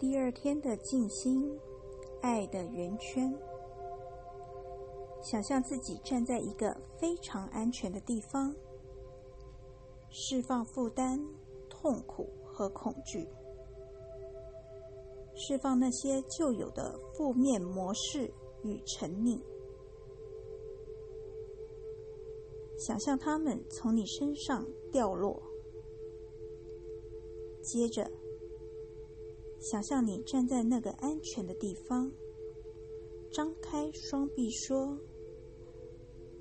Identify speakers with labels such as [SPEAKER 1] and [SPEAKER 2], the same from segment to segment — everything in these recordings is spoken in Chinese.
[SPEAKER 1] 第二天的静心，爱的圆圈。想象自己站在一个非常安全的地方，释放负担、痛苦和恐惧，释放那些旧有的负面模式与沉溺。想象它们从你身上掉落。接着，想象你站在那个安全的地方，张开双臂说：“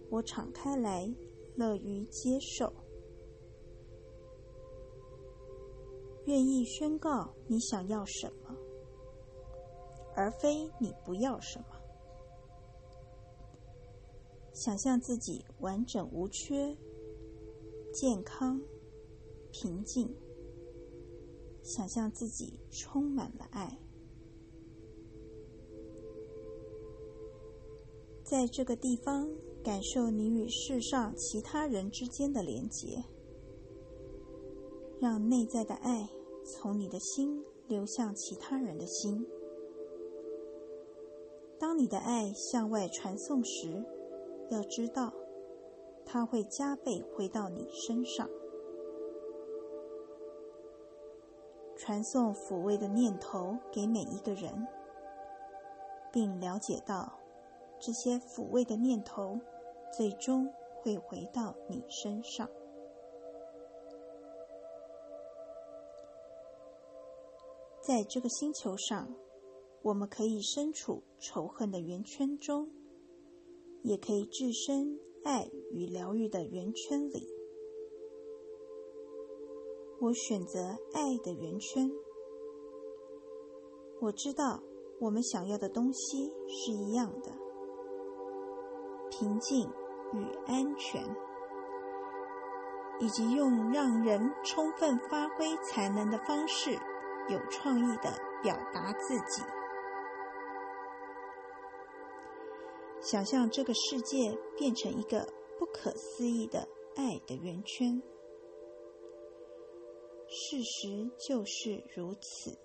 [SPEAKER 1] 我敞开来，乐于接受，愿意宣告你想要什么，而非你不要什么。”想象自己完整无缺、健康、平静。想象自己充满了爱，在这个地方感受你与世上其他人之间的连结，让内在的爱从你的心流向其他人的心。当你的爱向外传送时，要知道，它会加倍回到你身上，传送抚慰的念头给每一个人，并了解到这些抚慰的念头最终会回到你身上。在这个星球上，我们可以身处仇恨的圆圈中。也可以置身爱与疗愈的圆圈里。我选择爱的圆圈。我知道我们想要的东西是一样的：平静与安全，以及用让人充分发挥才能的方式，有创意的表达自己。想象这个世界变成一个不可思议的爱的圆圈，事实就是如此。